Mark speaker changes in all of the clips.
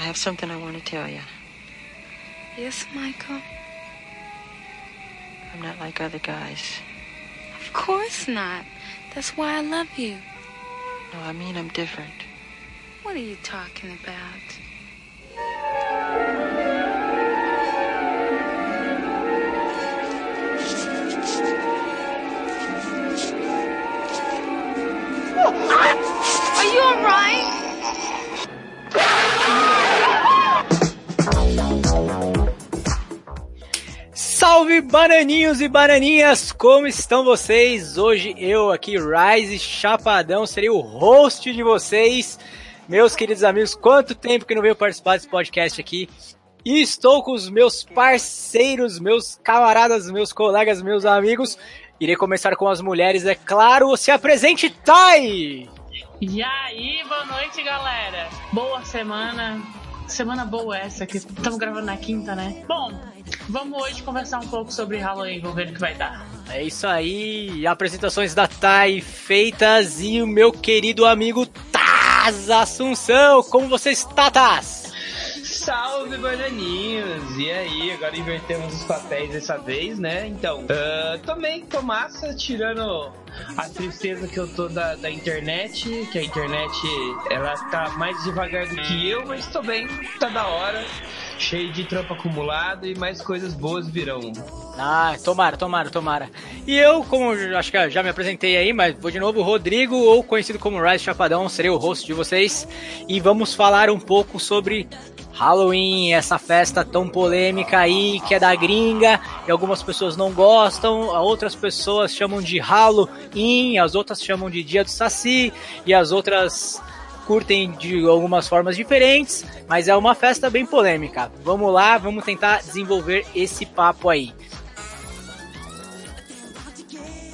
Speaker 1: I have something I want to tell you.
Speaker 2: Yes, Michael.
Speaker 1: I'm not like other guys.
Speaker 2: Of course not. That's why I love you.
Speaker 1: No, I mean I'm different.
Speaker 2: What are you talking about?
Speaker 3: Salve bananinhos e bananinhas, como estão vocês? Hoje eu aqui, Rise Chapadão, serei o host de vocês. Meus queridos amigos, quanto tempo que não veio participar desse podcast aqui. E estou com os meus parceiros, meus camaradas, meus colegas, meus amigos. Irei começar com as mulheres, é claro. Se apresente, Tai!
Speaker 4: E aí, boa noite, galera. Boa semana. Semana boa essa, que estamos gravando na quinta, né? Bom, vamos hoje conversar um pouco sobre Halloween, vamos ver o que vai dar.
Speaker 3: É isso aí, apresentações da Tai feitas e o meu querido amigo Taz Assunção. Como você está, Taz?
Speaker 5: Salve, bananinhos! E aí, agora invertemos os papéis dessa vez, né? Então, uh, também tô massa, tirando a tristeza que eu tô da, da internet, que a internet, ela tá mais devagar do que eu, mas tô bem, tá da hora. Cheio de trampo acumulado e mais coisas boas virão.
Speaker 3: Ah, tomara, tomara, tomara. E eu, como acho que já me apresentei aí, mas vou de novo, Rodrigo, ou conhecido como Rise Chapadão, serei o host de vocês. E vamos falar um pouco sobre Halloween, essa festa tão polêmica aí, que é da gringa, e algumas pessoas não gostam, outras pessoas chamam de Halloween, as outras chamam de Dia do Saci, e as outras curtem de algumas formas diferentes, mas é uma festa bem polêmica. Vamos lá, vamos tentar desenvolver esse papo aí.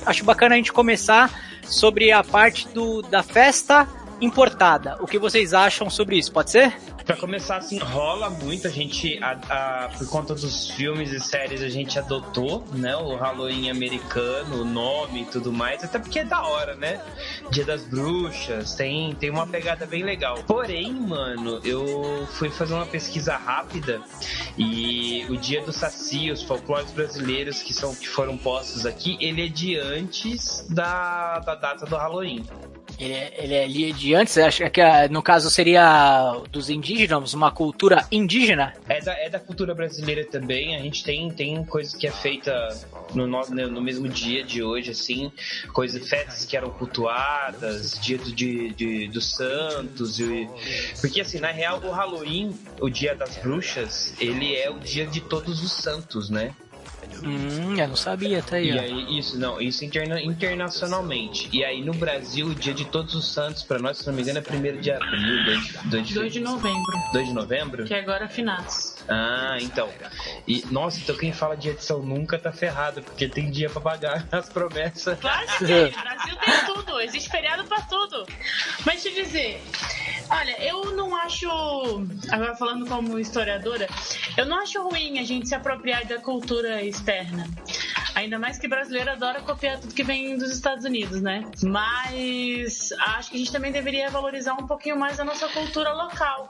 Speaker 3: Acho bacana a gente começar sobre a parte do, da festa importada. O que vocês acham sobre isso? Pode ser?
Speaker 5: Pra começar, assim, rola muito. A gente, a, a, por conta dos filmes e séries, a gente adotou, né? O Halloween americano, o nome e tudo mais. Até porque é da hora, né? Dia das Bruxas, tem, tem uma pegada bem legal. Porém, mano, eu fui fazer uma pesquisa rápida e o Dia do Saci, os folclores brasileiros que, são, que foram postos aqui, ele é de antes da, da data do Halloween.
Speaker 3: Ele é, ele é ali de antes, acho que no caso seria dos indígenas, uma cultura indígena?
Speaker 5: É da, é da cultura brasileira também, a gente tem, tem coisas que é feita no, no, no mesmo dia de hoje, assim, coisas, festas que eram cultuadas, dia do, de, de, dos santos, e, porque assim, na real, o Halloween, o dia das bruxas, ele é o dia de todos os santos, né?
Speaker 3: Hum, eu não sabia, tá aí.
Speaker 5: E aí, isso, não, isso interna, internacionalmente. E aí no Brasil, o dia de todos os santos, pra nós, se não me engano, é 1 de abril, 2 de,
Speaker 4: 2 de novembro,
Speaker 5: 2 de novembro?
Speaker 4: que é agora finados.
Speaker 5: Ah, então. E, nossa, então quem fala de edição nunca tá ferrado, porque tem dia pra pagar as promessas.
Speaker 4: Claro que tem, o Brasil tem tudo, existe feriado pra tudo. Mas te dizer, olha, eu não acho, agora falando como historiadora, eu não acho ruim a gente se apropriar da cultura externa. Ainda mais que brasileiro adora copiar tudo que vem dos Estados Unidos, né? Mas acho que a gente também deveria valorizar um pouquinho mais a nossa cultura local.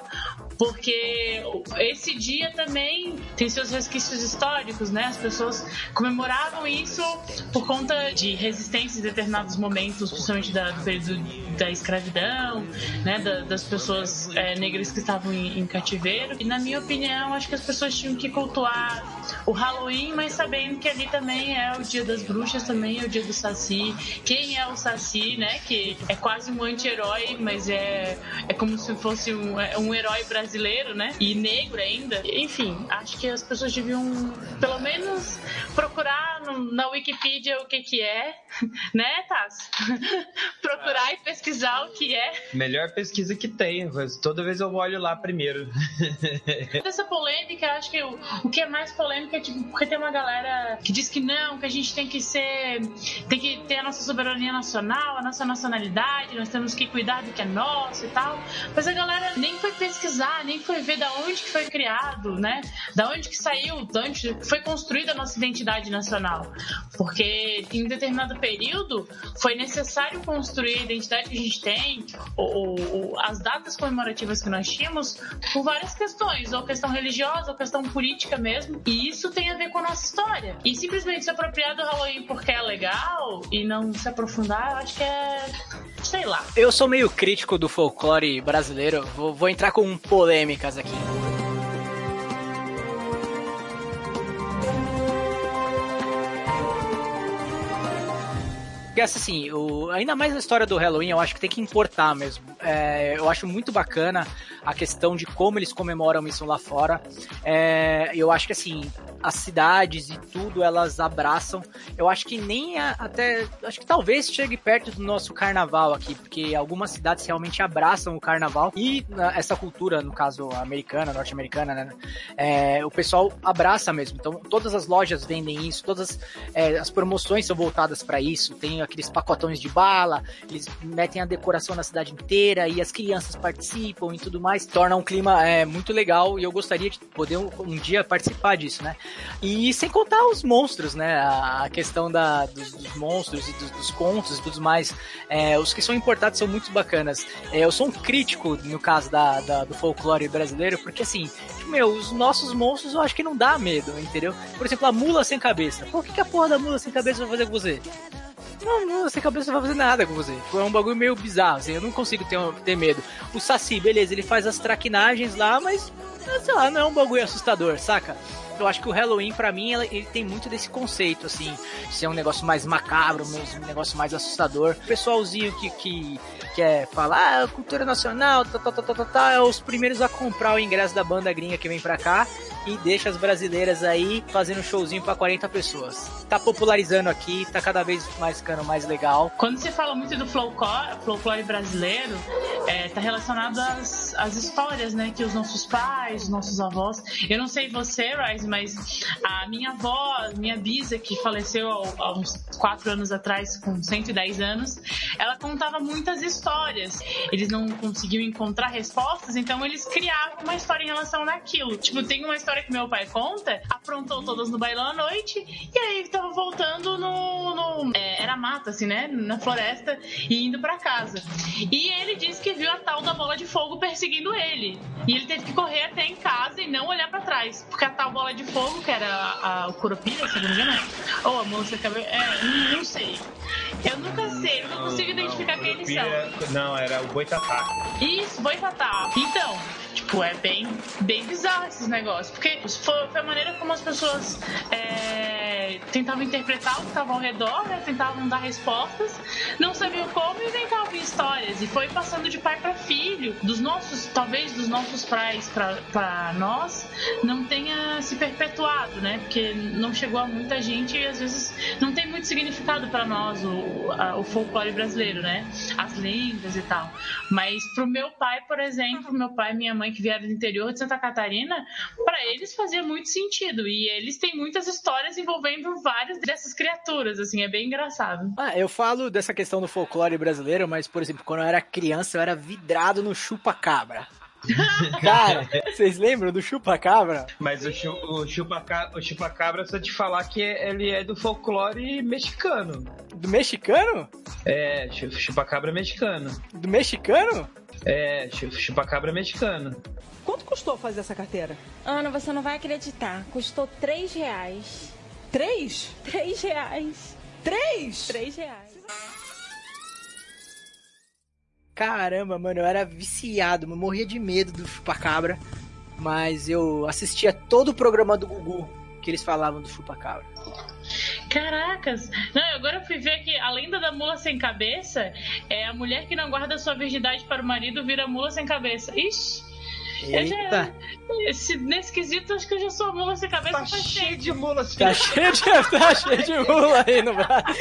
Speaker 4: Porque esse dia também tem seus resquícios históricos, né? As pessoas comemoravam isso por conta de resistência em determinados momentos, principalmente da, do período da escravidão, né? Da- das pessoas é, negras que estavam em, em cativeiro. E na minha opinião, acho que as pessoas tinham que cultuar o Halloween, mas sabendo que ali também é o dia das bruxas, também é o dia do Saci. Quem é o Saci, né? Que é quase um anti-herói, mas é, é como se fosse um, é um herói brasileiro, né? E negro ainda. Enfim, acho que as pessoas deviam, pelo menos, procurar no- na Wikipedia o que que é, né, Tassi? procurar e pesquisar o que é.
Speaker 5: Melhor pesquisa que tem, toda vez eu olho lá primeiro.
Speaker 4: Essa polêmica, acho que o, o que é mais polêmico é tipo, porque tem uma galera que diz que não, que a gente tem que ser. tem que ter a nossa soberania nacional, a nossa nacionalidade, nós temos que cuidar do que é nosso e tal. Mas a galera nem foi pesquisar, nem foi ver da onde que foi criado, né? Da onde que saiu, da onde foi construída a nossa identidade nacional. Porque em determinado período foi necessário construir a identidade que a gente tem, ou, ou, as datas comemorativas que nós tínhamos, por várias questões, ou questão religiosa, ou questão política mesmo. E isso tem a ver com a nossa história. E simplesmente se apropriar do Halloween porque é legal e não se aprofundar, eu acho que é. sei lá.
Speaker 3: Eu sou meio crítico do folclore brasileiro, vou, vou entrar com polêmicas aqui. Porque assim, o, ainda mais a história do Halloween, eu acho que tem que importar mesmo. É, eu acho muito bacana a questão de como eles comemoram isso lá fora. É, eu acho que assim, as cidades e tudo elas abraçam. Eu acho que nem a, até. Acho que talvez chegue perto do nosso carnaval aqui, porque algumas cidades realmente abraçam o carnaval e essa cultura, no caso americana, norte-americana, né? É, o pessoal abraça mesmo. Então, todas as lojas vendem isso, todas é, as promoções são voltadas para isso. Tem aqueles pacotões de bala, eles metem a decoração na cidade inteira e as crianças participam e tudo mais, torna um clima é, muito legal e eu gostaria de poder um, um dia participar disso, né? E sem contar os monstros, né? A questão da, dos, dos monstros e dos, dos, contos e tudo mais, é, os que são importados são muito bacanas. É, eu sou um crítico no caso da, da, do folclore brasileiro, porque assim, meu, os nossos monstros eu acho que não dá medo, entendeu? Por exemplo, a mula sem cabeça. Pô, o que, que a porra da mula sem cabeça vai fazer com você? Não, não, sem cabeça não vai fazer nada com você. Foi um bagulho meio bizarro, assim, eu não consigo ter, ter medo. O Saci, beleza, ele faz as traquinagens lá, mas, sei lá, não é um bagulho assustador, saca? eu acho que o Halloween, para mim, ele tem muito desse conceito, assim, de ser um negócio mais macabro, um negócio mais assustador. O pessoalzinho que, que quer falar, ah, cultura nacional, tá, tá, tá, tá, tá, tá, é os primeiros a comprar o ingresso da banda gringa que vem pra cá e deixa as brasileiras aí fazendo showzinho para 40 pessoas. Tá popularizando aqui, tá cada vez mais ficando mais legal.
Speaker 4: Quando se fala muito do folclore, folclore brasileiro, é, tá relacionado às, às histórias, né, que os nossos pais, os nossos avós. Eu não sei você, Rise, mas a minha avó, minha bisa, que faleceu há uns 4 anos atrás, com 110 anos, ela contava muitas histórias. Eles não conseguiam encontrar respostas, então eles criavam uma história em relação naquilo. Tipo, tem uma história que meu pai conta, aprontou todas no bailão à noite e aí tava voltando no. no é, era mata, assim, né? Na floresta e indo para casa. E ele disse que viu a tal da bola de fogo perseguindo ele. E ele teve que correr até em casa e não olhar para trás. Porque a tal bola de fogo, que era a, a, o Curupira, se não me engano, ou a moça que é, não, não sei. Eu nunca sei, eu não consigo identificar quem eles são.
Speaker 5: Não, era o Boitatá.
Speaker 4: Isso, Boitatá. Então, tipo, é bem, bem bizarro esses negócios. Porque foi, foi a maneira como as pessoas é, tentavam interpretar o que estava ao redor, né? Tentavam dar respostas, não sabiam como e inventavam histórias. E foi passando de pai para filho. Dos nossos, talvez dos nossos pais para nós, não tenha se perpetuado, né? Porque não chegou a muita gente e às vezes não tem muito significado para nós o, a, o folclore brasileiro, né? As lendas e tal. Mas pro meu pai, por exemplo, meu pai e minha mãe que vieram do interior de Santa Catarina, para eles fazia muito sentido. E eles têm muitas histórias envolvendo várias dessas criaturas, assim, é bem engraçado.
Speaker 3: Ah, eu falo dessa questão do folclore brasileiro, mas, por exemplo, quando eu era criança, eu era vidrado no chupa-cabra. Cara, vocês lembram do chupa-cabra?
Speaker 5: Mas o, chu, o chupa-cabra, o chupa-cabra, só te falar que ele é do folclore mexicano.
Speaker 3: Do mexicano?
Speaker 5: É, chupa-cabra mexicano.
Speaker 3: Do mexicano?
Speaker 5: É, chupa-cabra mexicano.
Speaker 6: Quanto custou fazer essa carteira?
Speaker 2: Ana, você não vai acreditar. Custou 3 reais.
Speaker 6: Três?
Speaker 2: 3 reais.
Speaker 6: Três?
Speaker 2: 3 reais.
Speaker 3: Caramba, mano, eu era viciado, eu morria de medo do chupacabra, mas eu assistia todo o programa do Gugu que eles falavam do chupacabra.
Speaker 4: Caracas! Não, agora eu fui ver que a lenda da mula sem cabeça é a mulher que não guarda sua virgindade para o marido vira mula sem cabeça. Ixi!
Speaker 3: Eita.
Speaker 4: Já, esse, nesse quesito, acho que eu já sou mula sem cabeça.
Speaker 5: Tá cheio de mula
Speaker 3: Tá cheio de, tá cheio de mula aí no braço.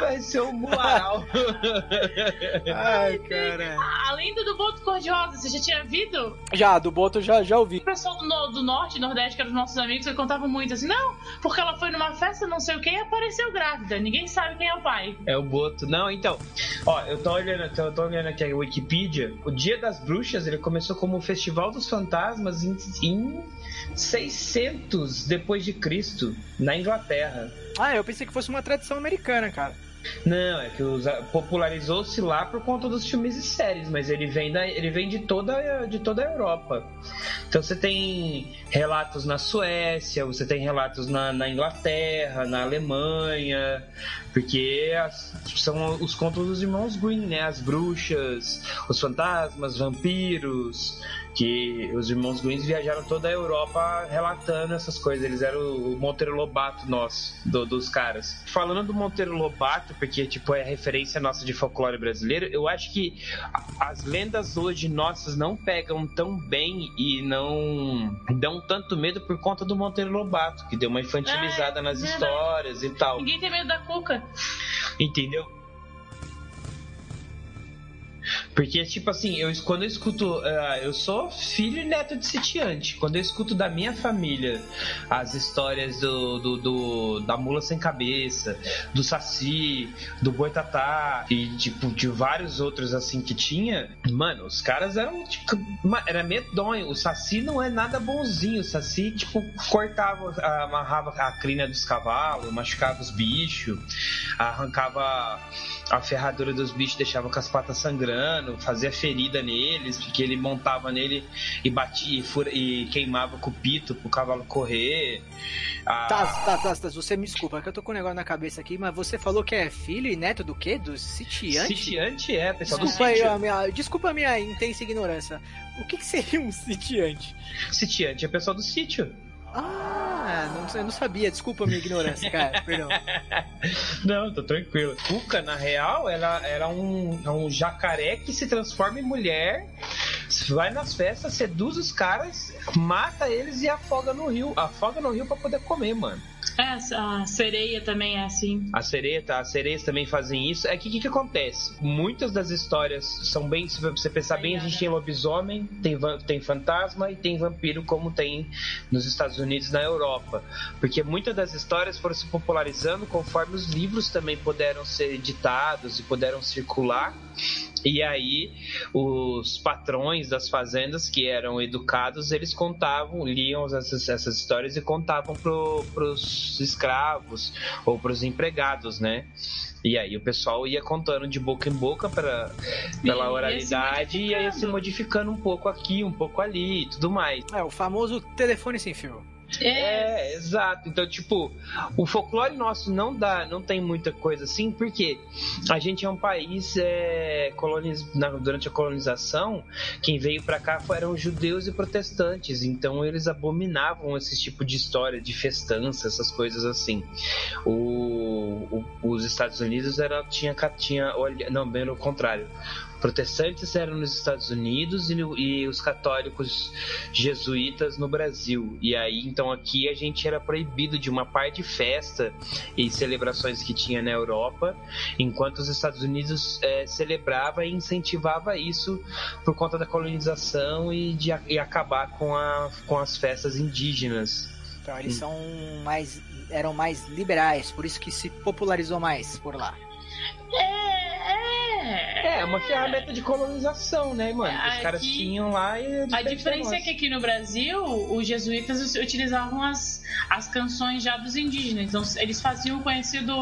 Speaker 5: Vai ser um mularal.
Speaker 3: Ai, cara.
Speaker 4: Além do, do Boto Cor-de-Rosa, você já tinha ouvido?
Speaker 3: Já, do Boto já, já ouvi.
Speaker 4: O pessoal do, no, do Norte Nordeste, que eram os nossos amigos, eles contavam muito assim: não, porque ela foi numa festa, não sei o que, e apareceu grávida. Ninguém sabe quem é o pai.
Speaker 5: É o Boto. Não, então, ó, eu tô olhando, eu tô olhando aqui a Wikipedia. O Dia das Bruxas, ele começou como o Festival dos Fantasmas em, em 600 depois de Cristo, na Inglaterra.
Speaker 3: Ah, eu pensei que fosse uma tradição americana, cara.
Speaker 5: Não, é que popularizou-se lá por conta dos filmes e séries, mas ele vem, da, ele vem de, toda, de toda a Europa. Então você tem relatos na Suécia, você tem relatos na, na Inglaterra, na Alemanha, porque as- são os contos dos irmãos Green, né? As bruxas, os fantasmas, vampiros, que os irmãos Green viajaram toda a Europa relatando essas coisas. Eles eram o Monteiro Lobato nosso, do- dos caras. Falando do Monteiro Lobato, porque tipo é a referência nossa de folclore brasileiro, eu acho que as lendas hoje nossas não pegam tão bem e não dão tanto medo por conta do Monteiro Lobato, que deu uma infantilizada
Speaker 4: É,
Speaker 5: nas
Speaker 4: verdade.
Speaker 5: histórias e tal.
Speaker 4: Ninguém tem medo da cuca.
Speaker 5: Entendeu? Porque, tipo assim, eu, quando eu escuto. ah, eu sou filho e neto de sitiante. Quando eu escuto da minha família as histórias do, do, do- da mula sem cabeça, do Saci, do Boitatá e, tipo, de vários outros assim que tinha, mano, os caras eram, tipo, era medonho. O Saci não é nada bonzinho. O Saci, tipo, cortava, amarrava a crina dos cavalos, machucava os bichos, arrancava a ferradura dos bichos deixava com as patas sangrando, fazia ferida neles, porque ele montava nele e batia e, fura- e queimava com o pito pro cavalo correr. Ah,
Speaker 3: Tá, tá, tá, tá, você me desculpa, é que eu tô com um negócio na cabeça aqui, mas você falou que é filho e neto do quê? Do sitiante?
Speaker 5: Sitiante é, pessoal
Speaker 3: Desculpa,
Speaker 5: do
Speaker 3: aí,
Speaker 5: sítio.
Speaker 3: a minha, desculpa a minha intensa ignorância. O que, que seria um sitiante?
Speaker 5: Sitiante é pessoal do sítio.
Speaker 3: Ah, não, eu não sabia, desculpa a minha ignorância, cara, perdão.
Speaker 5: Não, tô tranquilo. Cuca, na real, ela era um, é um jacaré que se transforma em mulher, vai nas festas, seduz os caras, mata eles e afoga no rio. Afoga no rio pra poder comer, mano.
Speaker 4: É, a sereia também é assim.
Speaker 5: A sereia, tá? As sereias também fazem isso. É que o que, que acontece? Muitas das histórias são bem. Se você pensar bem, a gente tem lobisomem, tem, tem fantasma e tem vampiro, como tem nos Estados Unidos na Europa. Porque muitas das histórias foram se popularizando conforme os livros também puderam ser editados e puderam circular. E aí, os patrões das fazendas que eram educados, eles contavam, liam essas, essas histórias e contavam pro, pros escravos ou pros empregados, né? E aí o pessoal ia contando de boca em boca pra, pela
Speaker 4: se
Speaker 5: oralidade e ia se modificando um pouco aqui, um pouco ali e tudo mais.
Speaker 3: É, o famoso telefone sem fio.
Speaker 5: É, exato. Então, tipo, o folclore nosso não dá, não tem muita coisa assim, porque a gente é um país é, coloniz... durante a colonização, quem veio pra cá foram judeus e protestantes, então eles abominavam esse tipo de história, de festança, essas coisas assim. O, o- os Estados Unidos era, tinha, tinha não, bem ao contrário. Protestantes eram nos Estados Unidos e, no- e os católicos jesuítas no Brasil. E aí, então, aqui a gente era proibido de uma parte de festa e celebrações que tinha na Europa, enquanto os Estados Unidos eh, celebrava e incentivava isso por conta da colonização e de e acabar com, a, com as festas indígenas.
Speaker 3: Então eles são mais. eram mais liberais, por isso que se popularizou mais por lá.
Speaker 4: É,
Speaker 5: É, uma ferramenta de colonização, né, mano? Que os
Speaker 4: Aqui-
Speaker 5: caras tinham lá e.
Speaker 4: A diferença é que aqui no Brasil, os jesuítas utilizavam as, as canções já dos indígenas. Então, eles faziam o conhecido.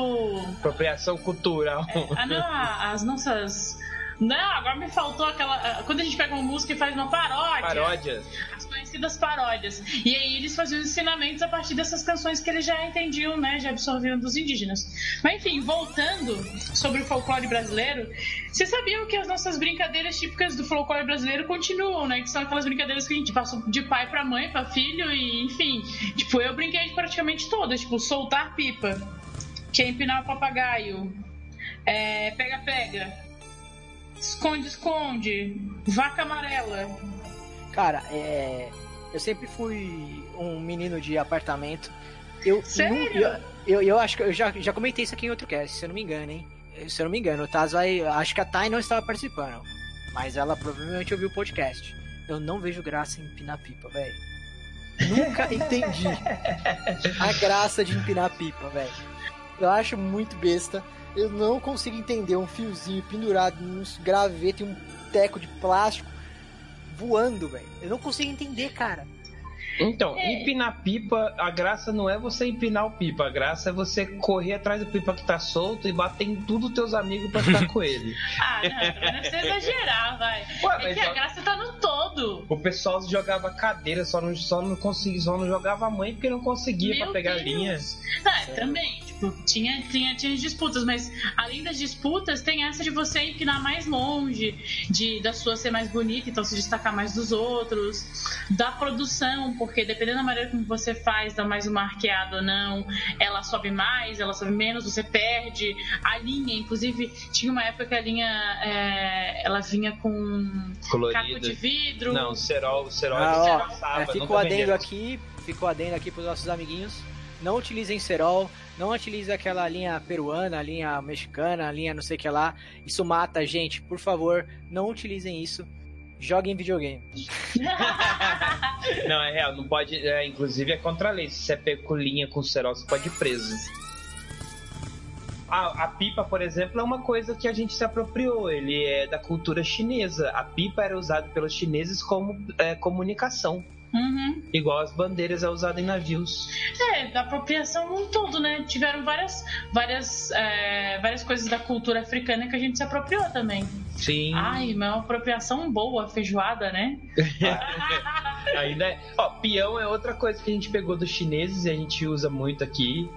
Speaker 5: Apropriação cultural.
Speaker 4: Ah, não, as nossas. Não, agora me faltou aquela. Quando a gente pega uma música e faz uma paródia.
Speaker 5: Paródias.
Speaker 4: As conhecidas paródias. E aí eles faziam os ensinamentos a partir dessas canções que eles já entendiam, né? Já absorviam dos indígenas. Mas enfim, voltando sobre o folclore brasileiro, vocês sabiam que as nossas brincadeiras típicas do folclore brasileiro continuam, né? Que são aquelas brincadeiras que a gente passou de pai pra mãe, pra filho, e enfim. Tipo, eu brinquei de praticamente todas, tipo, soltar pipa, que é empinar o papagaio, é, pega-pega. Esconde-esconde, vaca amarela.
Speaker 3: Cara, é. Eu sempre fui um menino de apartamento. Eu,
Speaker 4: Sério?
Speaker 3: nu- Eu, eu, eu acho que eu já, já comentei isso aqui em outro cast, se eu não me engano, hein? Se eu não me engano, o Taz vai. Acho que a Thay não estava participando. Mas ela provavelmente ouviu o podcast. Eu não vejo graça em empinar pipa, velho. Nunca entendi a graça de empinar pipa, velho. Eu acho muito besta. Eu não consigo entender um fiozinho pendurado num graveto e um teco de plástico voando, velho. Eu não consigo entender, cara.
Speaker 5: Então,
Speaker 4: É.
Speaker 5: empinar pipa, a graça não é você empinar o pipa, a graça é você correr atrás do pipa que tá solto e bater em tudo teus amigos pra ficar com ele.
Speaker 4: Ah, não, não precisa exagerar, vai.
Speaker 5: Ué,
Speaker 4: É que a
Speaker 5: ó,
Speaker 4: graça tá no todo.
Speaker 5: o pessoal jogava cadeira, só não, só não conseguia, só não jogava a mãe porque não conseguia
Speaker 4: Meu
Speaker 5: pra pegar
Speaker 4: Deus.
Speaker 5: linha.
Speaker 4: Ah, também, tipo, tinha, tinha, tinha disputas, mas além das disputas, tem essa de você empinar mais longe, de da sua ser mais bonita, então se destacar mais dos outros, da produção, porque dependendo da maneira como você faz, dá mais uma arqueada ou não, ela sobe mais, ela sobe menos, você perde. A linha, inclusive, tinha uma época que a linha é, ela vinha com caco
Speaker 5: Colorida.
Speaker 4: de vidro.
Speaker 5: Não, o cerol, o cerol
Speaker 3: Ah,
Speaker 5: ele
Speaker 3: ó,
Speaker 5: passava,
Speaker 3: é, fica
Speaker 5: nunca
Speaker 3: o adendo aqui, fica o adendo aqui pros nossos amiguinhos. Não utilizem cerol, não utilizem aquela linha peruana, a linha mexicana, a linha não sei o que lá. Isso mata a gente, por favor, não utilizem isso. Joguem videogame.
Speaker 5: Não, é real, não pode. É, inclusive é contra a lei. Se você é pego com cerol, você pode ir preso. A, a pipa, por exemplo, é uma coisa que a gente se apropriou. Ele é da cultura chinesa. A pipa era usada pelos chineses como é, comunicação.
Speaker 4: Uhum.
Speaker 5: Igual as bandeiras é usada em navios.
Speaker 4: É, da apropriação num todo, né? Tiveram várias, várias, é, várias coisas da cultura africana que a gente se apropriou também.
Speaker 5: Sim.
Speaker 4: Ai, mas é uma apropriação boa, feijoada, né?
Speaker 5: Ainda é. Ó, peão é outra coisa que a gente pegou dos chineses e a gente usa muito aqui.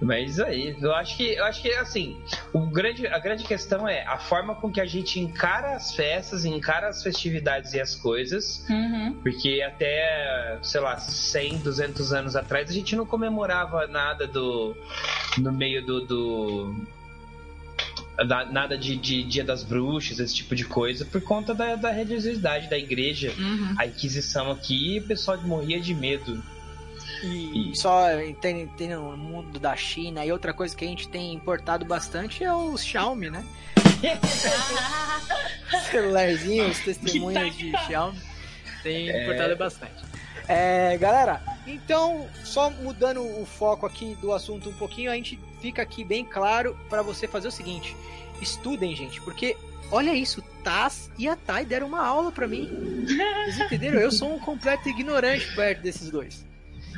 Speaker 5: Mas aí, eu acho que, eu acho que assim, o grande, a grande questão é a forma com que a gente encara as festas, encara as festividades e as coisas,
Speaker 4: Uhum.
Speaker 5: porque até, sei lá, 100, 200 anos atrás a gente não comemorava nada do no meio do, do da- nada de, de Dia das Bruxas, esse tipo de coisa, por conta da, da religiosidade da igreja.
Speaker 4: Uhum.
Speaker 5: A Inquisição aqui, o pessoal morria de medo.
Speaker 3: E só tem, tem no mundo da China e outra coisa que a gente tem importado bastante é o Xiaomi, né? Celularzinho, os testemunhos de Xiaomi. Tem importado bastante. É, galera, então, só mudando o foco aqui do assunto um pouquinho, a gente fica aqui bem claro para você fazer o seguinte: estudem, gente, porque olha isso, Taz e a Thay deram uma aula para mim. Vocês entenderam? Eu sou um completo ignorante perto desses dois.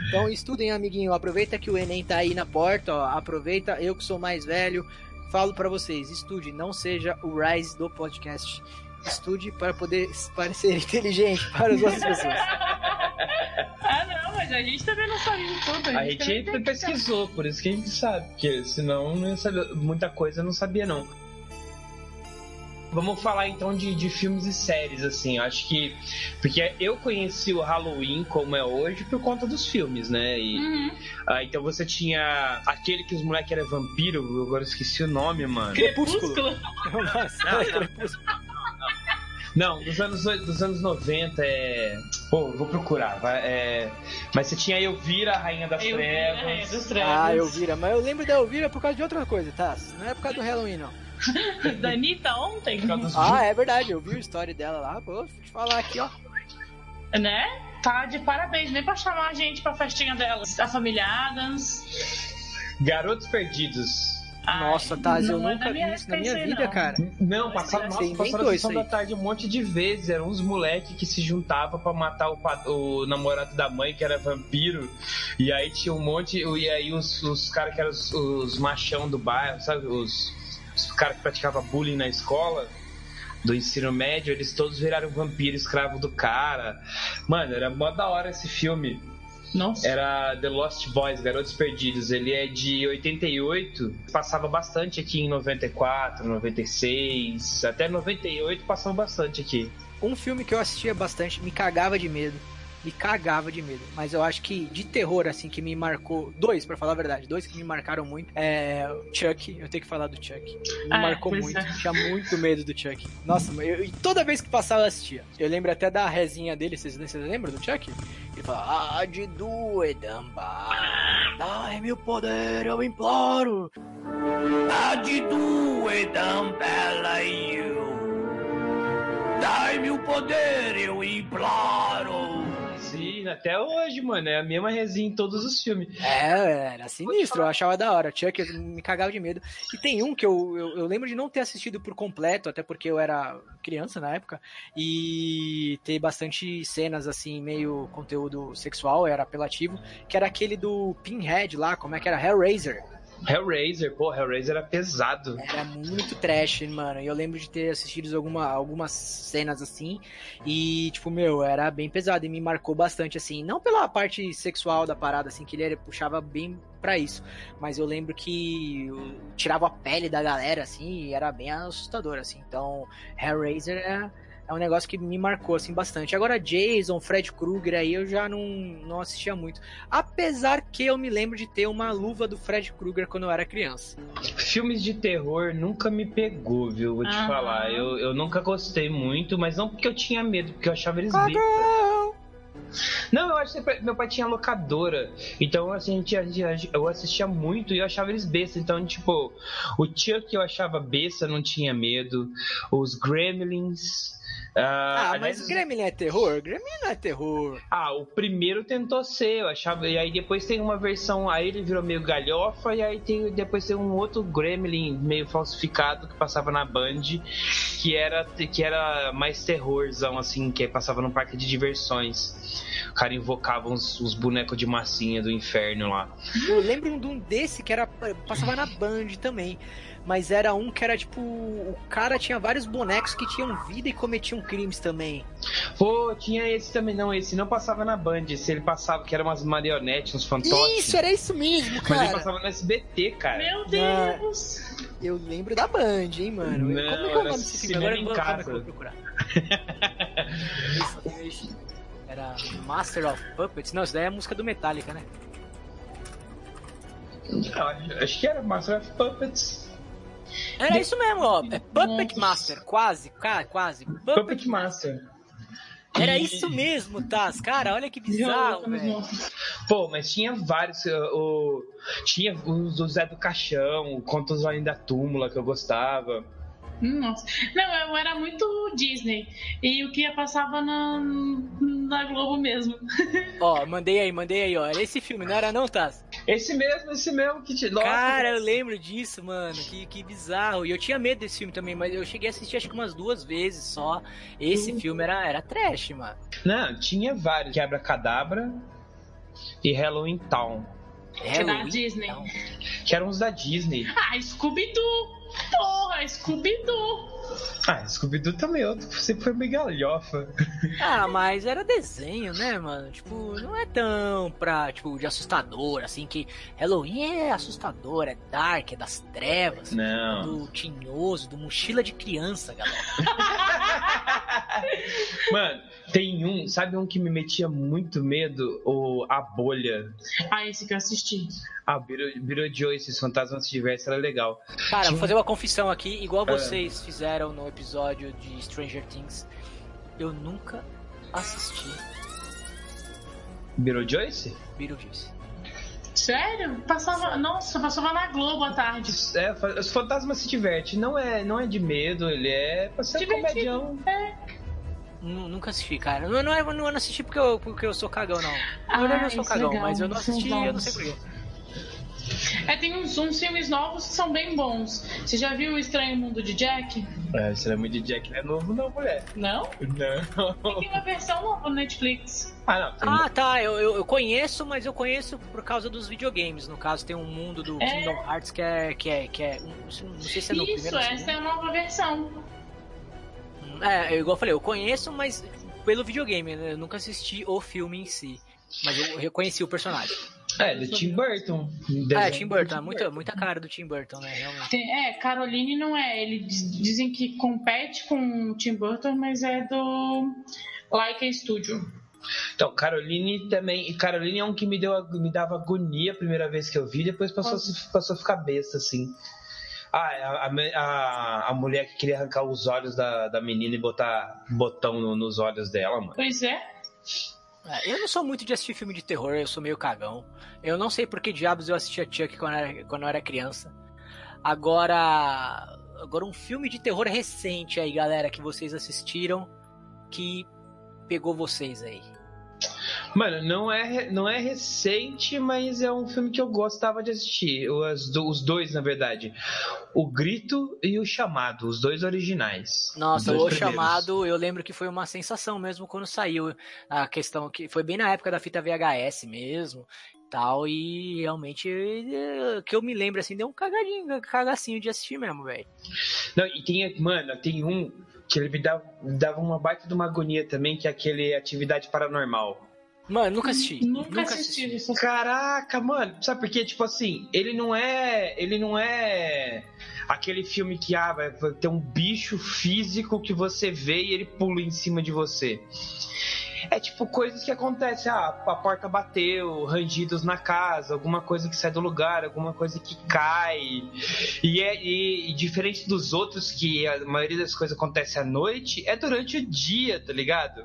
Speaker 3: Então estudem, amiguinho. Aproveita que o Enem tá aí na porta, ó. Aproveita, eu que sou mais velho, falo para vocês, estude, não seja o Rise do podcast. Estude para poder parecer inteligente para as outras pessoas.
Speaker 4: Ah, não, mas a gente também não sabe de tudo.
Speaker 5: A
Speaker 4: também
Speaker 5: gente pesquisou, por isso que a gente sabe, porque senão não ia saber, muita coisa eu não sabia não. Vamos falar então de, de filmes e séries, assim, eu acho que. Porque eu conheci o Halloween como é hoje por conta dos filmes, né? E,
Speaker 4: Uhum.
Speaker 5: ah, então você tinha aquele que os moleques eram vampiro, eu agora esqueci o nome, mano.
Speaker 3: Crepúsculo. Nossa, Crepúsculo.
Speaker 5: Não, dos anos, dos anos 90 é. Pô, eu vou procurar. é... Mas você tinha a Elvira, a Rainha das
Speaker 4: Eu vi,
Speaker 5: Trevas.
Speaker 4: né, dos trevas.
Speaker 3: Ah, Elvira, mas eu lembro da Elvira por causa de outra coisa, tá? Não é por causa do Halloween, não.
Speaker 4: Da Anitta ontem,
Speaker 3: Ah, é verdade, eu vi a história dela lá, pô, vou te falar aqui, ó.
Speaker 4: né? Tá de parabéns, nem pra chamar a gente pra festinha dela. A família Adams.
Speaker 5: Garotos Perdidos.
Speaker 4: Ai,
Speaker 3: Nossa, Taz, eu
Speaker 4: é
Speaker 3: nunca vi isso na minha vida,
Speaker 4: não.
Speaker 3: cara.
Speaker 5: Não, passaram,
Speaker 3: Você
Speaker 5: nossa, passaram a sessão da tarde um monte de vezes. Eram uns moleques que se juntavam pra matar o, o namorado da mãe, que era vampiro. E aí tinha um monte. E aí os, os caras que eram os, os machão do bairro, sabe? Os caras que praticavam bullying na escola. Do ensino médio, eles todos viraram vampiro escravo do cara. Mano, era mó da hora esse filme.
Speaker 4: Nossa.
Speaker 5: Era The Lost Boys, Garotos Perdidos. Ele é de 88, passava bastante aqui em 94, 96, até 98 passava bastante aqui.
Speaker 3: Um filme que eu assistia bastante, me cagava de medo. Me cagava de medo. Mas eu acho que de terror, assim, que me marcou. Dois, pra falar a verdade. Dois que me marcaram muito. É. o Chuck. Eu tenho que falar do Chuck. Me
Speaker 4: Ah,
Speaker 3: marcou
Speaker 4: pois
Speaker 3: muito.
Speaker 4: é.
Speaker 3: Tinha muito medo do Chuck. Nossa, eu, e toda vez que passava eu assistia. Eu lembro até da rezinha dele. Vocês, vocês lembram do Chuck? Ele fala: Ah, de duedamba. Dai-me o poder, eu imploro. Ah, de duedamba, you. Dai-me o poder, eu imploro.
Speaker 5: Sim, rindo até hoje, mano. É a mesma resinha em todos os filmes.
Speaker 3: É, era sinistro, eu achava da hora. Chuck eu me cagava de medo. E tem um que eu, eu, eu lembro de não ter assistido por completo, até porque eu era criança na época, e ter bastante cenas assim, meio conteúdo sexual, era apelativo, que era aquele do Pinhead lá, como é que era? Hellraiser.
Speaker 5: Hellraiser, pô, Hellraiser era pesado.
Speaker 3: Era muito trash, mano. E eu lembro de ter assistido alguma, algumas cenas assim. E, tipo, meu, era bem pesado e me marcou bastante, assim. Não pela parte sexual da parada, assim, que ele puxava bem para isso. Mas eu lembro que eu tirava a pele da galera, assim, e era bem assustador, assim. Então, Hellraiser é é um negócio que me marcou assim bastante. Agora Jason, Fred Krueger aí eu já não, não assistia muito. Apesar que eu me lembro de ter uma luva do Fred Krueger quando eu era criança.
Speaker 5: Filmes de terror nunca me pegou, viu? Vou te
Speaker 4: Aham.
Speaker 5: falar. Eu, eu nunca gostei muito, mas não porque eu tinha medo, porque eu achava eles bestas. Não, eu acho que meu pai tinha locadora. Então, assim, a gente, a gente- eu assistia muito e eu achava eles bestas. Então, tipo, o Chuck eu achava besta, não tinha medo. Os Gremlins.
Speaker 3: Ah,
Speaker 5: aliás,
Speaker 3: mas Gremlin é terror? Gremlin não é terror.
Speaker 5: Ah, o primeiro tentou ser, eu achava. E aí depois tem uma versão, aí ele virou meio galhofa, e aí tem, depois tem um outro Gremlin meio falsificado que passava na Band, que era, que era mais terrorzão, assim, que passava no parque de diversões. O cara invocava uns, uns bonecos de massinha do inferno lá.
Speaker 3: Eu lembro de um desse que era passava na Band também. Mas era um que era tipo. O cara tinha vários bonecos que tinham vida e cometiam crimes também.
Speaker 5: Pô, tinha esse também, não, esse não passava na Band, esse ele passava, que era umas marionetes, uns fantoches.
Speaker 3: Isso, era isso mesmo,
Speaker 5: Mas ele
Speaker 3: cara.
Speaker 5: passava no SBT, cara.
Speaker 4: Meu Deus!
Speaker 3: Eu lembro da Band, hein, mano.
Speaker 5: Não,
Speaker 3: Como é que é o
Speaker 5: era
Speaker 3: nome desse filme? Agora
Speaker 5: em
Speaker 3: que eu
Speaker 5: Casa.
Speaker 3: vou procurar. Era Master of Puppets? Não, isso daí é a música do Metallica, né?
Speaker 5: Não, acho que era Master of Puppets.
Speaker 3: Era isso mesmo, ó. É Puppet
Speaker 4: Nossa.
Speaker 3: Master, quase, cara, quase. Puppet,
Speaker 5: Puppet Master.
Speaker 3: Era isso mesmo, Taz. Cara, olha que bizarro.
Speaker 5: Pô, mas tinha vários. O, tinha os do Zé do Caixão, Contos Além da Túmula, que eu gostava.
Speaker 4: Nossa. Não, eu era muito Disney. E o que ia passava na, na Globo mesmo.
Speaker 3: Ó, mandei aí, mandei aí, ó. Era esse filme, não era não, Taz?
Speaker 5: Esse mesmo, esse mesmo que te. Nossa,
Speaker 3: Cara, eu lembro disso, mano. Que, que bizarro. E eu tinha medo desse filme também, mas eu cheguei a assistir acho que umas duas vezes só. Esse filme era, era trash, mano.
Speaker 5: Não, tinha vários. Quebra-Cadabra e Halloween Town.
Speaker 4: É da Disney.
Speaker 3: então.
Speaker 5: Que eram os da Disney.
Speaker 4: Ah, Scooby-Doo! Porra, Scooby-Doo!
Speaker 5: Ah, Scooby-Doo também outro. Sempre foi meio galhofa.
Speaker 3: Ah, mas era desenho, né, mano? Tipo, não é tão pra, tipo, de assustador, assim, que Halloween é assustador, é dark, é das trevas,
Speaker 5: Não.
Speaker 3: do tinhoso, do mochila de criança, galera.
Speaker 5: Mano, tem um. Sabe um que me metia muito medo? O A Bolha.
Speaker 4: Ah, esse que eu assisti.
Speaker 5: Ah, Beetlejuice, esses fantasmas se tivesse, era legal.
Speaker 3: Cara, vou fazer uma confissão aqui, igual
Speaker 5: É.
Speaker 3: vocês fizeram no episódio de Stranger Things. Eu nunca assisti
Speaker 5: Beetlejuice?
Speaker 3: Beetlejuice.
Speaker 4: Sério? Passava. Nossa, passava na Globo à tarde.
Speaker 5: É, os fantasmas se divertem. Não é, não é de medo, ele é pra ser
Speaker 4: Divertido.
Speaker 5: comedião.
Speaker 3: Nu- Nunca assisti, cara. Não, não, é, não assisti porque eu, porque eu sou cagão, não. Na verdade, eu
Speaker 4: Ah,
Speaker 3: sou
Speaker 4: isso é
Speaker 3: cagão,
Speaker 4: legal,
Speaker 3: mas eu não
Speaker 4: é
Speaker 3: assisti eu não sei porquê.
Speaker 4: É, tem uns, uns filmes novos que são bem bons. Você já viu O Estranho Mundo de Jack?
Speaker 5: É, esse era muito de Jack não é novo, não, mulher.
Speaker 4: Não?
Speaker 5: Não.
Speaker 4: Tem uma versão nova no Netflix.
Speaker 5: Ah, não.
Speaker 3: Ah, tá. Eu, eu, eu conheço, mas eu conheço por causa dos videogames. No caso, tem um mundo do
Speaker 4: É.
Speaker 3: Kingdom Hearts que é. Que é, que é não sei não sei se é no
Speaker 4: Isso,
Speaker 3: primeiro
Speaker 4: essa é a nova versão.
Speaker 3: segundo. É, igual eu falei, eu conheço, mas pelo videogame. né? Eu nunca assisti o filme em si. Mas eu reconheci o personagem.
Speaker 5: É, do Tim Burton.
Speaker 3: É, Tim Burton. Muita, muita cara do Tim Burton, né? Realmente.
Speaker 4: Tem- é, Caroline não é. Eles dizem que compete com o Tim Burton, mas é do Laika Studio.
Speaker 5: Então, Caroline também. e Caroline é um que me, deu, me dava agonia a primeira vez que eu vi, depois passou, a, se- passou a ficar besta, assim. Ah, a, a, a, a mulher que queria arrancar os olhos da, da menina e botar botão no- nos olhos dela, mano.
Speaker 4: Pois é.
Speaker 3: É, eu não sou muito de assistir filme de terror, eu sou meio cagão. Eu não sei por que diabos eu assistia Chuck quando era, quando eu era criança. Agora. Agora um filme de terror recente aí, galera, que vocês assistiram, que pegou vocês aí.
Speaker 5: Mano, não é, não é recente, mas é um filme que eu gostava de assistir. Os, os dois, na verdade. O Grito e o Chamado, os dois originais.
Speaker 3: Nossa,
Speaker 5: dois
Speaker 3: o
Speaker 5: primeiros.
Speaker 3: chamado, eu lembro que foi uma sensação mesmo quando saiu a questão que foi bem na época da fita VHS mesmo, tal e realmente eh, que eu me lembro assim, deu um cagadinho, cagacinho de assistir mesmo, velho.
Speaker 5: Não, e tem, mano, tem um que ele me dava, me dava uma baita de uma agonia também, que é aquele Atividade Paranormal.
Speaker 3: Mano, nunca assisti.
Speaker 4: Nunca, assisti. isso.
Speaker 5: Caraca, mano, sabe por quê? Tipo assim, ele não é. Ele não é aquele filme que ah, vai ter um bicho físico que você vê e ele pula em cima de você. É tipo coisas que acontecem, ah, a porta bateu, rangidos na casa, alguma coisa que sai do lugar, alguma coisa que cai. E, é, e, e diferente dos outros, que a maioria das coisas acontece à noite, é durante o dia, tá ligado?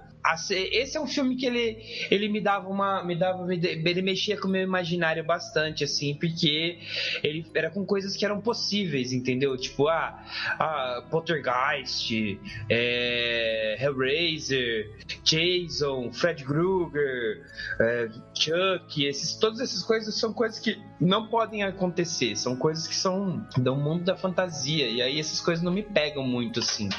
Speaker 5: Esse é um filme que ele, ele me dava uma. Me dava, ele mexia com o meu imaginário bastante, assim, porque ele era com coisas que eram possíveis, entendeu? Tipo, ah, ah Poltergeist, é, Hellraiser, Jason, Fred Krueger, é, Chuck, esses, todas essas coisas são coisas que não podem acontecer, são coisas que são do mundo da fantasia, e aí essas coisas não me pegam muito, assim.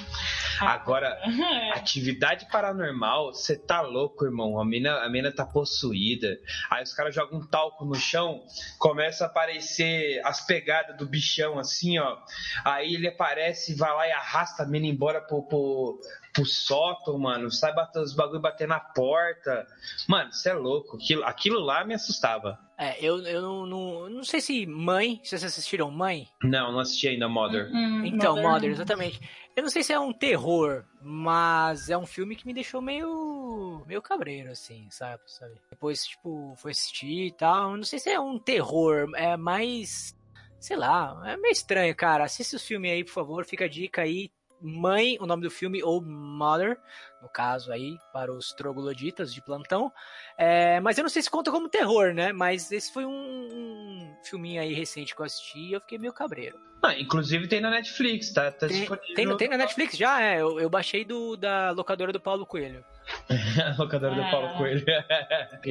Speaker 5: Agora, atividade paranormal, você tá louco, irmão. A mina, a mina tá possuída. Aí os caras jogam um talco no chão, começa a aparecer as pegadas do bichão, assim, ó. Aí ele aparece, vai lá e arrasta a mina embora pro, pro, pro sótão, mano. Sai bater os bagulho bater na porta. Mano, você é louco. Aquilo, aquilo lá me assustava.
Speaker 3: É, eu, eu não, não, não sei se Mãe, se vocês assistiram Mãe.
Speaker 5: Não, não assisti ainda Mother.
Speaker 4: Hum,
Speaker 3: Então,
Speaker 4: Modern-
Speaker 3: Mother, exatamente. Eu não sei se é um terror, mas é um filme que me deixou meio meio cabreiro, assim, sabe? sabe? Depois, tipo, foi assistir e tal. Eu Não sei se é um terror, é mais. Sei lá, é meio estranho, cara. Assista o filme aí, por favor, fica a dica aí. Mãe, o nome do filme, ou Mother, no caso aí, para os trogloditas de plantão. É, mas eu não sei se conta como terror, né? Mas esse foi um, um filminho aí recente que eu assisti e eu fiquei meio cabreiro.
Speaker 5: Ah, inclusive tem na Netflix, tá? tá
Speaker 3: Tem, tem, tem na Netflix já? É, eu, eu baixei do, da locadora do Paulo Coelho.
Speaker 5: A locadora do
Speaker 4: Ah.
Speaker 5: Paulo Coelho.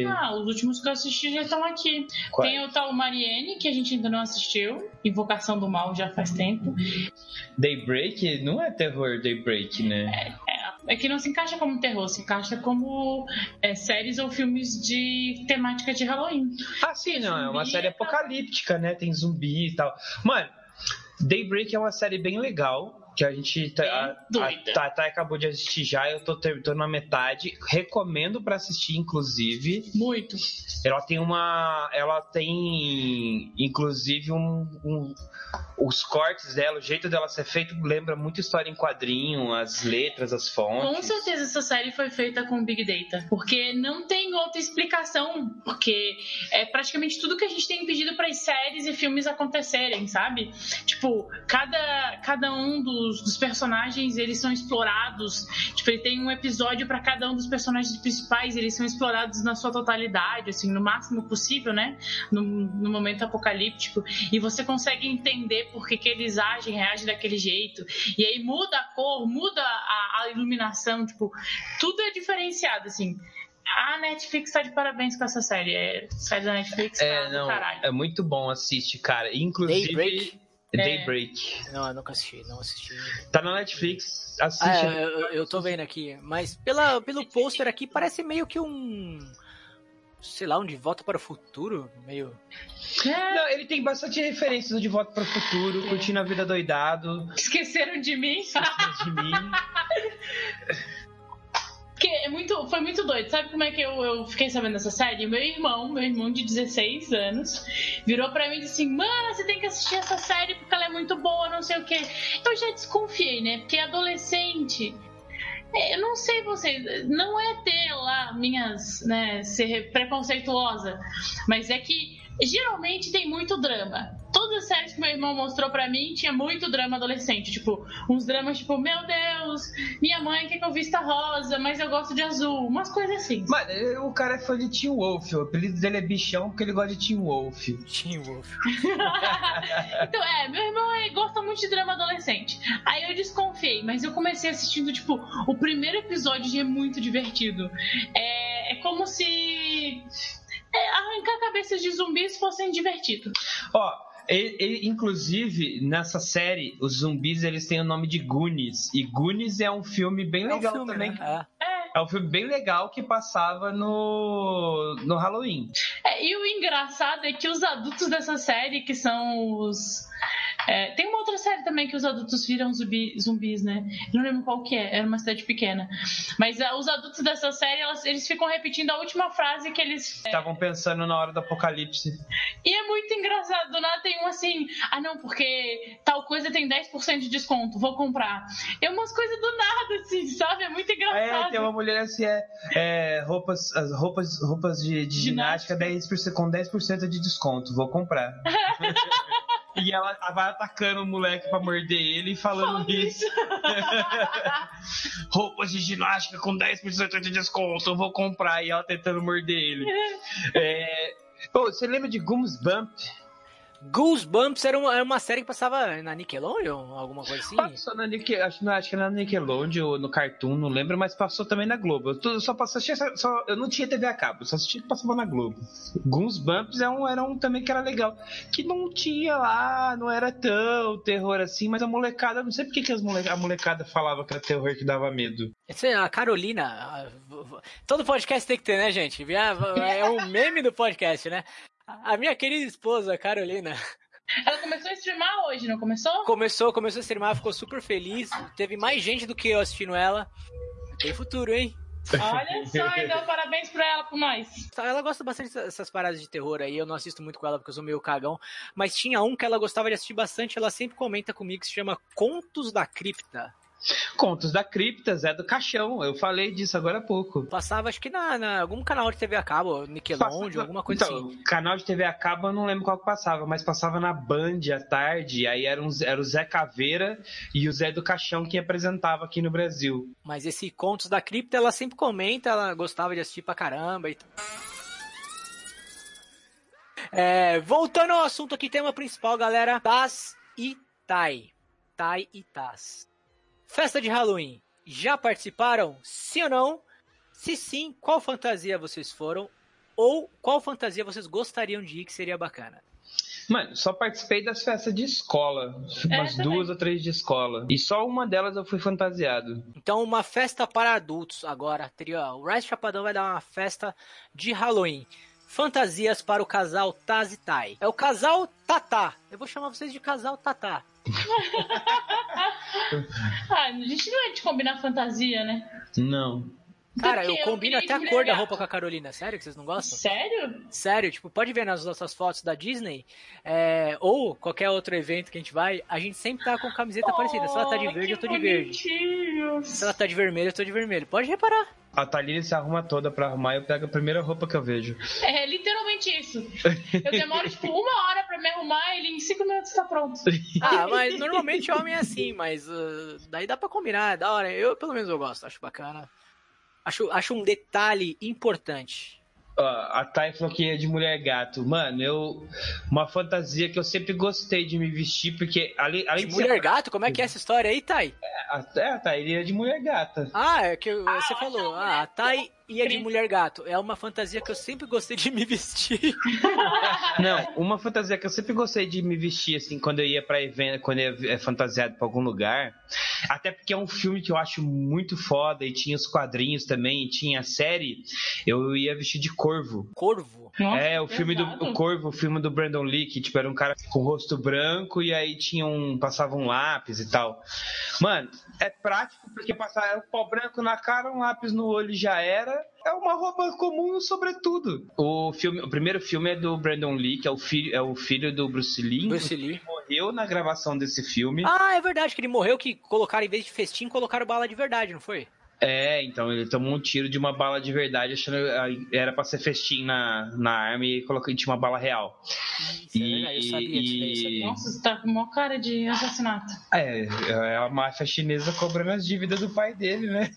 Speaker 4: Ah, os últimos que eu assisti já estão aqui.
Speaker 5: Qual?
Speaker 4: Tem o tal Mariene, que a gente ainda não assistiu. Invocação do Mal já faz tempo.
Speaker 5: Daybreak não é terror Daybreak, né?
Speaker 4: É que não se encaixa como terror, se encaixa como é, séries ou filmes de temática de Halloween.
Speaker 5: Ah, sim, não. É uma
Speaker 4: Zumbi
Speaker 5: série
Speaker 4: tal.
Speaker 5: apocalíptica, né? Tem zumbi e tal. Mano, Daybreak é uma série bem legal. Que a gente. tá- a, Tata acabou de assistir já, eu tô, tô na metade. Recomendo pra assistir, inclusive.
Speaker 4: Muito.
Speaker 5: Ela tem uma. Ela tem, inclusive, um, um- os cortes dela, o jeito dela ser feito lembra muito história em quadrinho, as letras, as fontes.
Speaker 4: Com certeza essa série foi feita com Big Data, porque não tem outra explicação, porque é praticamente tudo que a gente tem pedido para as séries e filmes acontecerem, sabe? Tipo, cada, cada um dos, dos personagens, eles são explorados, tipo, ele tem um episódio para cada um dos personagens principais, eles são explorados na sua totalidade, assim, no máximo possível, né? No, no momento apocalíptico, e você consegue entender por que, que eles agem, reagem daquele jeito, e aí muda a cor, muda a, a iluminação, tipo, tudo é diferenciado, assim. A Netflix tá de parabéns com essa série. É, série da Netflix tá
Speaker 5: É,
Speaker 4: do
Speaker 5: não,
Speaker 4: caralho.
Speaker 5: é muito bom, assiste, cara. Inclusive.
Speaker 3: Daybreak?
Speaker 5: Daybreak.
Speaker 3: Não, eu nunca assisti, não assisti.
Speaker 5: Tá na Netflix, assiste.
Speaker 3: Ah, eu, eu- eu tô vendo aqui, mas pela, pelo pôster aqui parece meio que um. Sei lá, um de volta para o futuro, meio.
Speaker 4: É,
Speaker 5: Não, ele tem bastante referências do De Volta para o Futuro, curtindo a vida doidado,
Speaker 4: esqueceram de mim.
Speaker 5: de mim.
Speaker 4: Porque é muito, foi muito doido. Sabe como é que eu, eu fiquei sabendo dessa série? Meu irmão, meu irmão de 16 anos, virou pra mim e disse assim: Mano, você tem que assistir essa série porque ela é muito boa, não sei o quê. Eu já desconfiei, né? Porque adolescente. é, Eu não sei vocês, não é ter lá minhas, né, ser preconceituosa, mas é que geralmente tem muito drama. Todas as séries que meu irmão mostrou pra mim tinha muito drama adolescente, tipo, uns dramas tipo, meu Deus, minha mãe quer que eu vista rosa, mas eu gosto de azul, umas coisas assim.
Speaker 5: Mano, o cara é fã de Teen Wolf, o apelido dele é bichão porque ele gosta de Teen Wolf.
Speaker 3: Teen Wolf.
Speaker 4: então, é, meu irmão é, gosta muito de drama adolescente. Aí eu desconfiei, mas eu comecei assistindo, tipo, o primeiro episódio já é muito divertido. É, é como se é, arrancar cabeças de zumbis fossem divertido.
Speaker 5: Ó, e- e, inclusive, nessa série, os zumbis eles têm o nome de Goonies. E Goonies é um filme bem
Speaker 3: É um
Speaker 5: legal
Speaker 3: filme,
Speaker 5: também.
Speaker 3: né?
Speaker 5: É um filme bem legal que passava no, no Halloween.
Speaker 4: É, e o engraçado é que os adultos dessa série, que são os. É, tem uma outra série também que os adultos viram zumbi- zumbis, né? Eu não lembro qual que é, era uma cidade pequena. Mas é, os adultos dessa série, elas- eles ficam repetindo a última frase que eles.
Speaker 5: Estavam pensando na hora do apocalipse.
Speaker 4: E é muito engraçado. Do nada tem um assim, ah não, porque tal coisa tem 10% de desconto, vou comprar. É umas coisas do nada, assim, sabe? É muito engraçado.
Speaker 5: É, tem uma mulher assim, é, é, roupas, as roupas, roupas de, de ginástica 10%, com 10% de desconto, vou comprar. e ela vai atacando o moleque pra morder ele e falando isso. roupas de ginástica com 10% de desconto, eu vou comprar. E ela tentando morder ele. É, Pô, você lembra de Goosebump?
Speaker 3: Goosebumps era uma, era uma série que passava na Nickelodeon, alguma coisa assim?
Speaker 5: Passou na Nicke, acho, não, acho que era na Nickelodeon ou no Cartoon, não lembro, mas passou também na Globo. Eu só passou, só, eu não tinha TV a cabo, só assistia que passava na Globo. Goosebumps é um, era um também que era legal. Que não tinha lá, não era tão terror assim, mas a molecada, não sei por que, que as mole, a molecada falava que era terror que dava medo.
Speaker 3: Essa é a Carolina. a- Todo podcast tem que ter, né, gente? É um meme do podcast, né? A minha querida esposa, Carolina,
Speaker 4: Ela começou a streamar hoje, não começou?
Speaker 3: começou, começou a streamar, ficou super feliz. Teve mais gente do que eu assistindo ela. Tem futuro, hein?
Speaker 4: Olha só, então parabéns pra ela, por nós.
Speaker 3: Ela gosta bastante dessas paradas de terror aí. Eu não assisto muito com ela porque eu sou meio cagão. Mas tinha um que ela gostava de assistir bastante. Ela sempre comenta comigo que se chama Contos da Cripta.
Speaker 5: Contos da Cripta, Zé do Caixão, eu falei disso agora há pouco.
Speaker 3: Passava, acho que na, na- algum canal de TV a cabo, Nickelodeon,
Speaker 5: Passava-
Speaker 3: alguma coisa
Speaker 5: então,
Speaker 3: assim.
Speaker 5: Canal de TV a cabo eu não lembro qual que passava, mas passava na Band à tarde, aí era, um, era o Zé Caveira e o Zé do Caixão que apresentava aqui no Brasil.
Speaker 3: Mas esse Contos da Cripta, ela sempre comenta, ela gostava de assistir pra caramba e. É, voltando ao assunto aqui, tema principal, galera. Taz e Tai. Tai e Taz. Festa de Halloween. Já participaram? Sim ou não? Se sim, qual fantasia vocês foram? Ou qual fantasia vocês gostariam de ir que seria bacana?
Speaker 5: Mano, só participei das festas de escola, umas
Speaker 4: também.
Speaker 5: duas ou três de escola. E só uma delas eu fui fantasiado.
Speaker 3: Então, uma festa para adultos agora. Teria, o Rice Chapadão vai dar uma festa de Halloween. Fantasias para o casal Taz e Tai. É o casal Tatá. Eu vou chamar vocês de casal Tatá.
Speaker 4: Ah, a gente não é de combinar fantasia, né?
Speaker 5: Não.
Speaker 3: Cara, eu
Speaker 4: eu
Speaker 3: combino
Speaker 4: queria
Speaker 3: até a cor da roupa com a Carolina. Sério que vocês não gostam?
Speaker 4: Sério?
Speaker 3: Sério, tipo, pode ver nas nossas fotos da Disney, é, ou qualquer outro evento que a gente vai, a gente sempre tá com camiseta parecida. Se ela tá de
Speaker 4: Oh,
Speaker 3: verde, eu tô de verde.
Speaker 4: bonitinho.
Speaker 3: Se ela tá de vermelho, eu tô de vermelho. Pode reparar.
Speaker 5: A Thaline se arruma toda pra arrumar e eu pego a primeira roupa que eu vejo.
Speaker 4: É literalmente isso. Eu demoro, tipo, uma hora pra me arrumar e ele em cinco minutos tá pronto.
Speaker 3: Ah, mas normalmente homem é assim, mas uh, daí dá pra combinar, é da hora. Eu, pelo menos, eu gosto, acho bacana. Acho, acho um detalhe importante.
Speaker 5: Ó, a Thay falou que é de mulher gato. Mano, eu. Uma fantasia que eu sempre gostei de me vestir, porque além, além
Speaker 3: De
Speaker 5: de ser-
Speaker 3: mulher gato, como é que é essa história aí, Thay?
Speaker 5: A, é, a Thay é de mulher gata.
Speaker 3: Ah, é que você
Speaker 4: eu
Speaker 3: falou. Ah, a Thay ia de
Speaker 4: Cris.
Speaker 3: mulher gato. É uma fantasia que eu sempre gostei de me vestir.
Speaker 5: Não, uma fantasia que eu sempre gostei de me vestir, assim, quando eu ia pra evento, quando eu ia é, fantasiado pra algum lugar. Até porque é um filme que eu acho muito foda e tinha os quadrinhos também, e tinha a série. Eu ia vestir de corvo.
Speaker 3: Corvo.
Speaker 4: Nossa,
Speaker 5: é, o filme do
Speaker 4: pesado.
Speaker 5: o Corvo, o filme do Brandon Lee, que tipo, era um cara com o rosto branco e aí tinha um. passava um lápis e tal. Mano, é prático porque passar um pó branco na cara, um lápis no olho e já era. É uma roupa comum, sobretudo. O filme, o primeiro filme é do Brandon Lee, que é o filho, é o filho do Bruce Lee.
Speaker 3: Bruce Lee.
Speaker 5: Morreu na gravação desse filme.
Speaker 3: Ah, é verdade que ele morreu, que colocaram, em vez de festim, colocaram bala de verdade, não foi?
Speaker 5: É, então ele tomou um tiro de uma bala de verdade, achando que era pra ser festim na, na arma e colocou, e tinha uma bala real.
Speaker 3: Isso, é verdade, eu sabia
Speaker 5: E-.
Speaker 4: Nossa, você tá com uma cara de assassinato.
Speaker 5: É, é a máfia chinesa cobrando as dívidas do pai dele, né?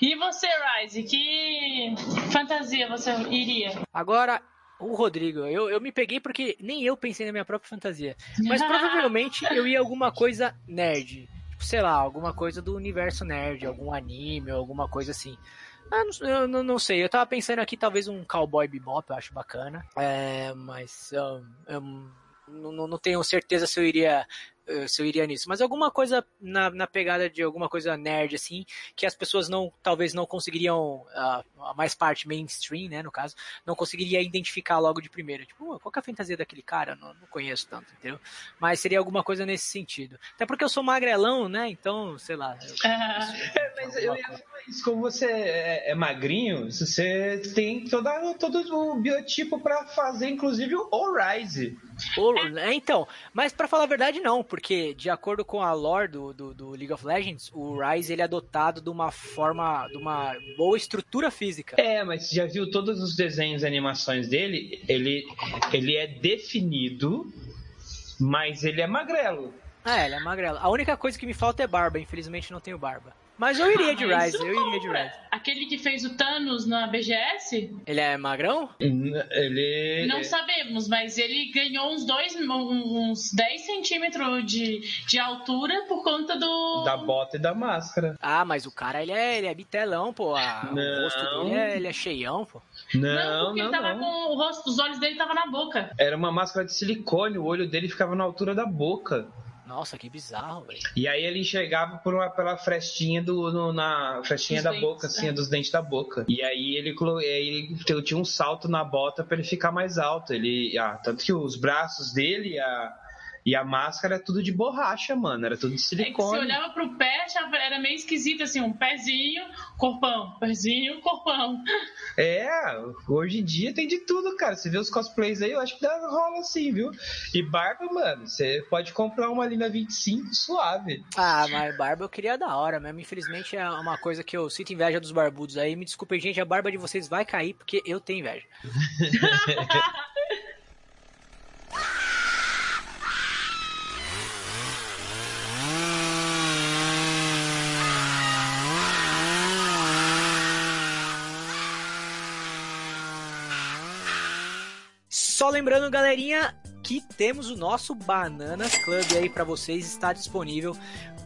Speaker 4: E você, Rise, que fantasia você iria?
Speaker 3: Agora, o Rodrigo, eu, eu me peguei porque nem eu pensei na minha própria fantasia. Mas provavelmente eu ia alguma coisa nerd. tipo, sei lá, alguma coisa do universo nerd, algum anime, alguma coisa assim. Ah, não, eu não, não sei, eu tava pensando aqui talvez um Cowboy Bebop, eu acho bacana. É, mas eu, eu não, não tenho certeza se eu iria se eu iria nisso. Mas alguma coisa na, na pegada de alguma coisa nerd, assim, que as pessoas não, talvez não conseguiriam, a, a mais parte mainstream, né, no caso, não conseguiria identificar logo de primeira. Tipo, qual que é a fantasia daquele cara? Não, não conheço tanto, entendeu? Mas seria alguma coisa nesse sentido. Até porque eu sou magrelão, né, então, sei lá. Eu,
Speaker 5: é, mas eu ia falar isso, como você é, é magrinho, você tem toda, todo o biotipo para fazer, inclusive, o Rise.
Speaker 3: É, então, mas para falar a verdade, não, porque de acordo com a lore do, do, do, League of Legends, o Rise ele é dotado de uma forma, de uma boa estrutura física.
Speaker 5: É, mas já viu todos os desenhos e animações dele? Ele, ele é definido, mas ele é magrelo.
Speaker 3: É, ele é magrelo. A única coisa que me falta é barba, infelizmente não tenho barba. Mas eu iria de Rise, eu iria de Rise.
Speaker 4: Aquele que fez o Thanos na BGS?
Speaker 3: Ele é magrão?
Speaker 5: Ele.
Speaker 4: Não sabemos, mas ele ganhou uns dois, uns 10 centímetros de, de altura por conta do.
Speaker 5: Da bota e da máscara.
Speaker 3: Ah, mas o cara ele é, ele é bitelão, pô. A, o rosto dele é, ele é cheião, pô.
Speaker 5: Não,
Speaker 4: não, porque
Speaker 5: não,
Speaker 4: ele tava
Speaker 5: não.
Speaker 4: com o rosto, os olhos dele tava na boca.
Speaker 5: Era uma máscara de silicone, o olho dele ficava na altura da boca.
Speaker 3: Nossa, que bizarro, velho.
Speaker 5: E aí ele enxergava por uma, pela frestinha do. No, na frestinha
Speaker 4: Dos
Speaker 5: da
Speaker 4: dentes,
Speaker 5: boca, assim,
Speaker 4: é.
Speaker 5: dos dentes da boca. E aí ele, aí ele tinha um salto na bota pra ele ficar mais alto. Ele. Ah, tanto que os braços dele a, e a máscara é tudo de borracha, mano. Era tudo de
Speaker 4: É que se
Speaker 5: silicone.
Speaker 4: olhava pro pé, era meio esquisito, assim, um pezinho, corpão, pezinho, corpão.
Speaker 5: É, hoje em dia tem de tudo, cara. Você vê os cosplays aí, eu acho que dá, rola assim, viu? E barba, mano, você pode comprar uma ali na 25 suave.
Speaker 3: Ah, mas barba eu queria da hora mesmo. Infelizmente é uma coisa que eu sinto inveja dos barbudos aí. Me desculpem, gente, a barba de vocês vai cair porque eu tenho inveja. Lembrando, galerinha, que temos o nosso Bananas Club aí para vocês, está disponível.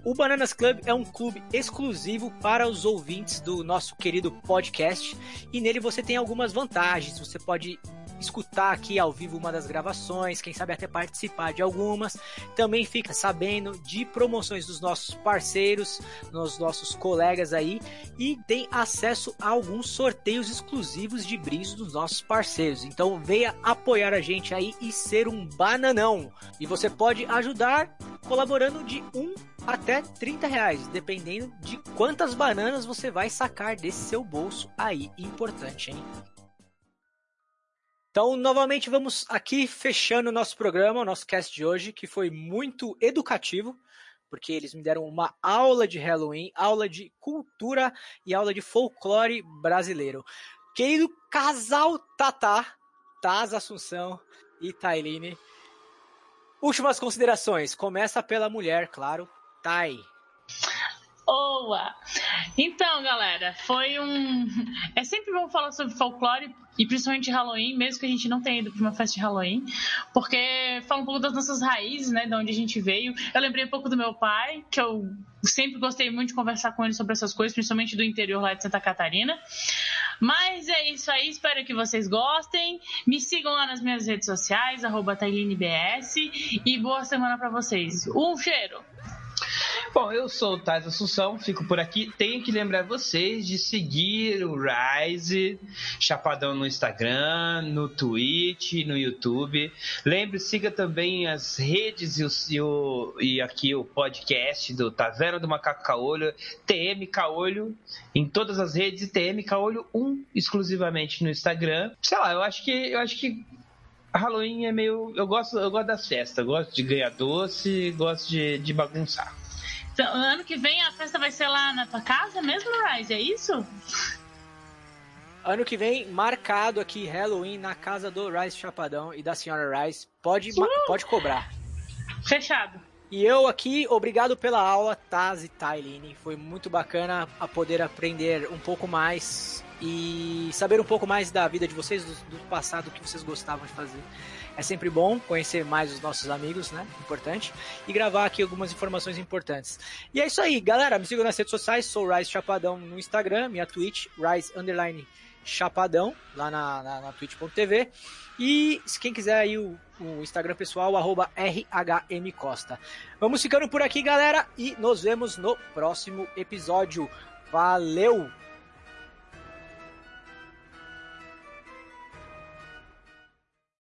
Speaker 3: O Bananas Club é um clube exclusivo para os ouvintes do nosso querido podcast e nele você tem algumas vantagens. Você pode escutar aqui ao vivo uma das gravações, quem sabe até participar de algumas. Também fica sabendo de promoções dos nossos parceiros, dos nossos colegas aí e tem acesso a alguns sorteios exclusivos de brindes dos nossos parceiros. Então venha apoiar a gente aí e ser um bananão. E você pode ajudar colaborando de 1 até 30 reais, dependendo de quantas bananas você vai sacar desse seu bolso aí. Importante, hein? Então, novamente, vamos aqui fechando o nosso programa, o nosso cast de hoje, que foi muito educativo, porque eles me deram uma aula de Halloween, aula de cultura e aula de folclore brasileiro. Querido casal Tatá, Taz Assunção e Tailine, últimas considerações. Começa pela mulher, claro. Tai.
Speaker 4: Boa! Então, galera, foi um. É sempre bom falar sobre folclore e principalmente Halloween, mesmo que a gente não tenha ido para uma festa de Halloween, porque fala um pouco das nossas raízes, né, de onde a gente veio. Eu lembrei um pouco do meu pai, que eu sempre gostei muito de conversar com ele sobre essas coisas, principalmente do interior lá de Santa Catarina. Mas é isso aí, espero que vocês gostem. Me sigam lá nas minhas redes sociais, arroba e boa semana para vocês. Um cheiro!
Speaker 5: Bom, eu sou o Tais Assunção, fico por aqui. Tenho que lembrar vocês de seguir o Rise, Chapadão no Instagram, no Twitch, no YouTube. Lembre, siga também as redes e, o, e, aqui o podcast do Taverna do Macaco Caolho, TM Caolho, em todas as redes, e TM Caolho 1 exclusivamente no Instagram. Sei lá, eu acho que eu acho que Halloween é meio. Eu gosto, eu gosto das festas, eu gosto de ganhar doce, gosto de, de bagunçar.
Speaker 4: Então, ano que vem a festa vai ser lá na tua casa mesmo, Rise? É isso?
Speaker 3: Ano que vem, marcado aqui Halloween na casa do Rice Chapadão e da senhora Rice. Pode, ma- pode cobrar.
Speaker 4: Fechado.
Speaker 3: E eu aqui, obrigado pela aula, Taz e Tailine. Foi muito bacana a poder aprender um pouco mais e saber um pouco mais da vida de vocês, do, do passado, que vocês gostavam de fazer. É sempre bom conhecer mais os nossos amigos, né? Importante. E gravar aqui algumas informações importantes. E é isso aí, galera. Me sigam nas redes sociais. Sou Rise Chapadão no Instagram, minha Twitch, Rise Underline Chapadão, lá na, na, na twitch.tv. E se quem quiser aí o, o Instagram pessoal, arroba RHMCosta. Vamos ficando por aqui, galera, e nos vemos no próximo episódio. Valeu!